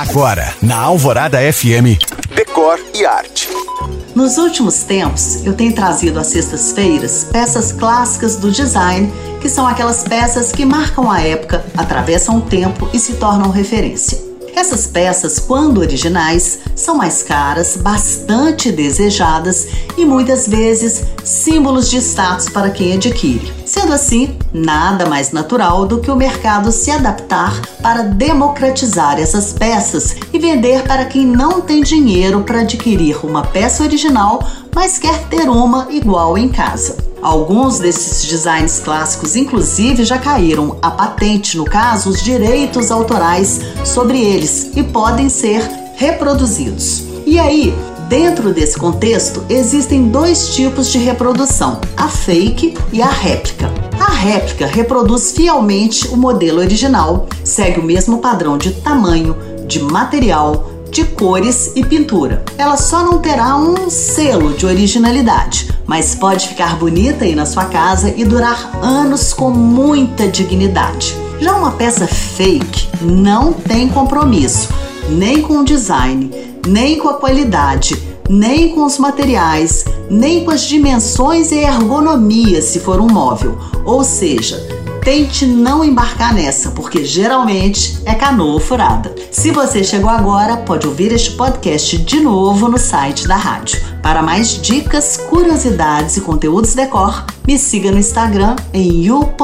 Agora, na Alvorada FM, Decor e Arte. Nos últimos tempos, eu tenho trazido às sextas-feiras peças clássicas do design, que são aquelas peças que marcam a época, atravessam o tempo e se tornam referência. Essas peças, quando originais, são mais caras, bastante desejadas e muitas vezes símbolos de status para quem adquire. Sendo assim, nada mais natural do que o mercado se adaptar para democratizar essas peças e vender para quem não tem dinheiro para adquirir uma peça original, mas quer ter uma igual em casa. Alguns desses designs clássicos, inclusive, já caíram a patente, no caso, os direitos autorais sobre eles e podem ser reproduzidos. E aí, dentro desse contexto, existem dois tipos de reprodução: a fake e a réplica. A réplica reproduz fielmente o modelo original, segue o mesmo padrão de tamanho, de material, de cores e pintura. Ela só não terá um selo de originalidade, mas pode ficar bonita aí na sua casa e durar anos com muita dignidade. Já uma peça fake não tem compromisso, nem com o design, nem com a qualidade, nem com os materiais, nem com as dimensões e ergonomia se for um móvel. Ou seja, tente não embarcar nessa, porque geralmente é canoa furada. Se você chegou agora, pode ouvir este podcast de novo no site da rádio. Para mais dicas, curiosidades e conteúdos decor, me siga no Instagram em you.cam.find.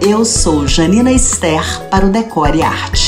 Eu sou Janina Esther para o Decore e Arte.